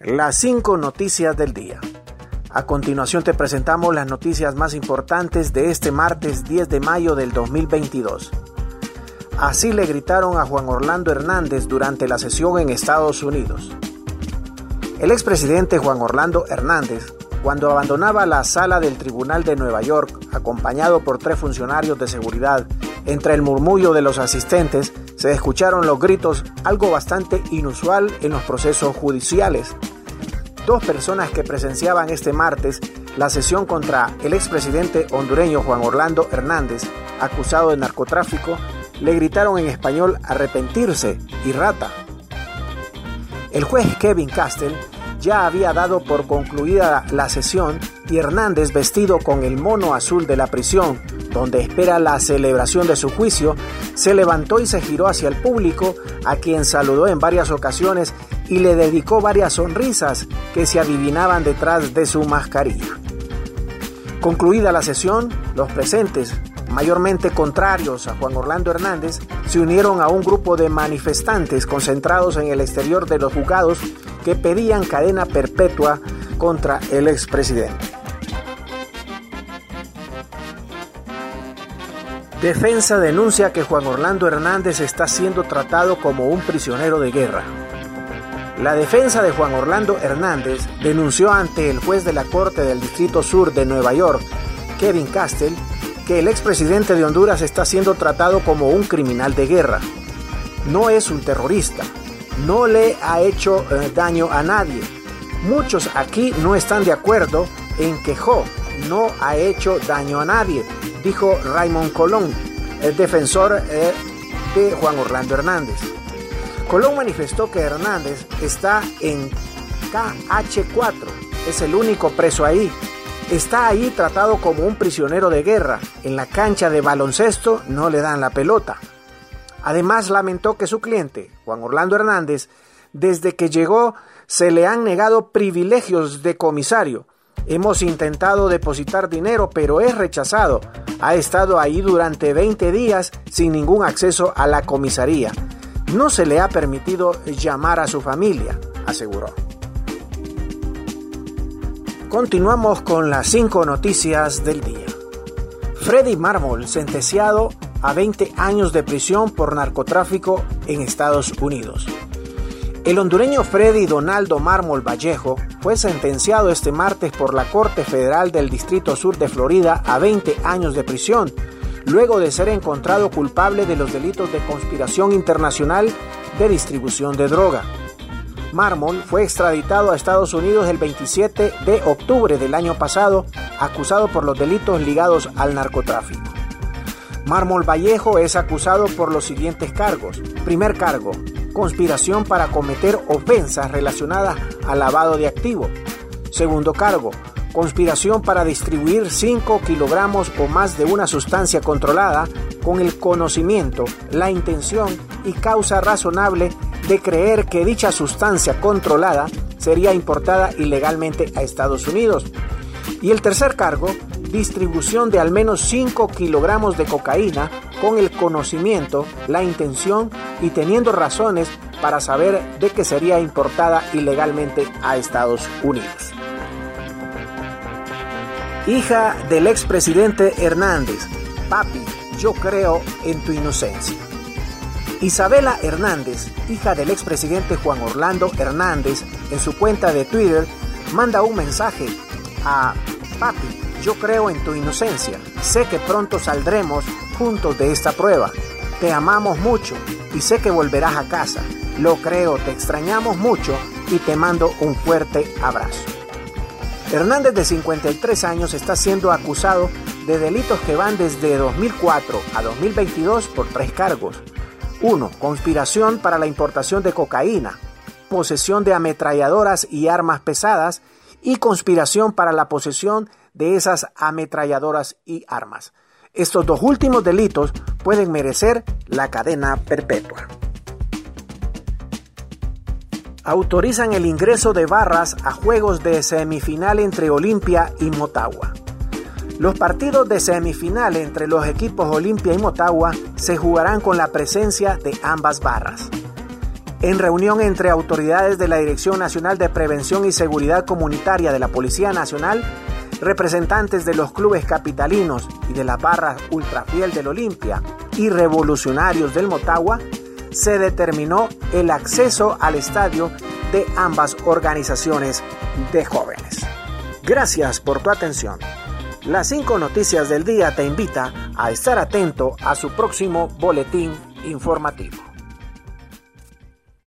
las cinco noticias del día. A continuación te presentamos las noticias más importantes de este martes 10 de mayo del 2022. Así le gritaron a Juan Orlando Hernández durante la sesión en Estados Unidos. El expresidente Juan Orlando Hernández, cuando abandonaba la sala del Tribunal de Nueva York, acompañado por tres funcionarios de seguridad, entre el murmullo de los asistentes, se escucharon los gritos, algo bastante inusual en los procesos judiciales. Dos personas que presenciaban este martes la sesión contra el expresidente hondureño Juan Orlando Hernández, acusado de narcotráfico, le gritaron en español arrepentirse y rata. El juez Kevin Castell ya había dado por concluida la sesión y Hernández, vestido con el mono azul de la prisión, donde espera la celebración de su juicio, se levantó y se giró hacia el público, a quien saludó en varias ocasiones y le dedicó varias sonrisas que se adivinaban detrás de su mascarilla. Concluida la sesión, los presentes, mayormente contrarios a Juan Orlando Hernández, se unieron a un grupo de manifestantes concentrados en el exterior de los juzgados que pedían cadena perpetua contra el expresidente. Defensa denuncia que Juan Orlando Hernández está siendo tratado como un prisionero de guerra. La defensa de Juan Orlando Hernández denunció ante el juez de la Corte del Distrito Sur de Nueva York, Kevin Castell, que el expresidente de Honduras está siendo tratado como un criminal de guerra. No es un terrorista, no le ha hecho eh, daño a nadie. Muchos aquí no están de acuerdo en que Jo no ha hecho daño a nadie, dijo Raymond Colón, el defensor eh, de Juan Orlando Hernández. Colón manifestó que Hernández está en KH4, es el único preso ahí Está ahí tratado como un prisionero de guerra. En la cancha de baloncesto no le dan la pelota. Además lamentó que su cliente, Juan Orlando Hernández, desde que llegó se le han negado privilegios de comisario. Hemos intentado depositar dinero, pero es rechazado. Ha estado ahí durante 20 días sin ningún acceso a la comisaría. No se le ha permitido llamar a su familia, aseguró. Continuamos con las cinco noticias del día. Freddy Marmol, sentenciado a 20 años de prisión por narcotráfico en Estados Unidos. El hondureño Freddy Donaldo Mármol Vallejo fue sentenciado este martes por la Corte Federal del Distrito Sur de Florida a 20 años de prisión, luego de ser encontrado culpable de los delitos de conspiración internacional de distribución de droga. Marmol fue extraditado a Estados Unidos el 27 de octubre del año pasado, acusado por los delitos ligados al narcotráfico. Mármol Vallejo es acusado por los siguientes cargos. Primer cargo, conspiración para cometer ofensas relacionadas al lavado de activos. Segundo cargo, conspiración para distribuir 5 kilogramos o más de una sustancia controlada con el conocimiento, la intención y causa razonable de creer que dicha sustancia controlada sería importada ilegalmente a Estados Unidos. Y el tercer cargo, distribución de al menos 5 kilogramos de cocaína con el conocimiento, la intención y teniendo razones para saber de que sería importada ilegalmente a Estados Unidos. Hija del expresidente Hernández, papi, yo creo en tu inocencia. Isabela Hernández, hija del expresidente Juan Orlando Hernández, en su cuenta de Twitter, manda un mensaje a yo creo en tu inocencia. Sé que pronto saldremos juntos de esta prueba. Te amamos mucho y sé que volverás a casa. Lo creo, te extrañamos mucho y te mando un fuerte abrazo. Hernández de 53 años está siendo acusado de delitos que van desde 2004 a 2022 por tres cargos 1. Conspiración para la importación de cocaína, posesión de ametralladoras y armas pesadas y conspiración para la posesión de esas ametralladoras y armas. Estos dos últimos delitos pueden merecer la cadena perpetua. Autorizan el ingreso de barras a juegos de semifinal entre Olimpia y Motagua. Los partidos de semifinal entre los equipos Olimpia y Motagua se jugarán con la presencia de ambas barras. En reunión entre autoridades de la Dirección Nacional de Prevención y Seguridad Comunitaria de la Policía Nacional, representantes de los clubes capitalinos y de la barra ultrafiel del Olimpia y revolucionarios del Motagua, se determinó el acceso al estadio de ambas organizaciones de jóvenes. Gracias por tu atención. Las cinco noticias del día te invita a estar atento a su próximo boletín informativo.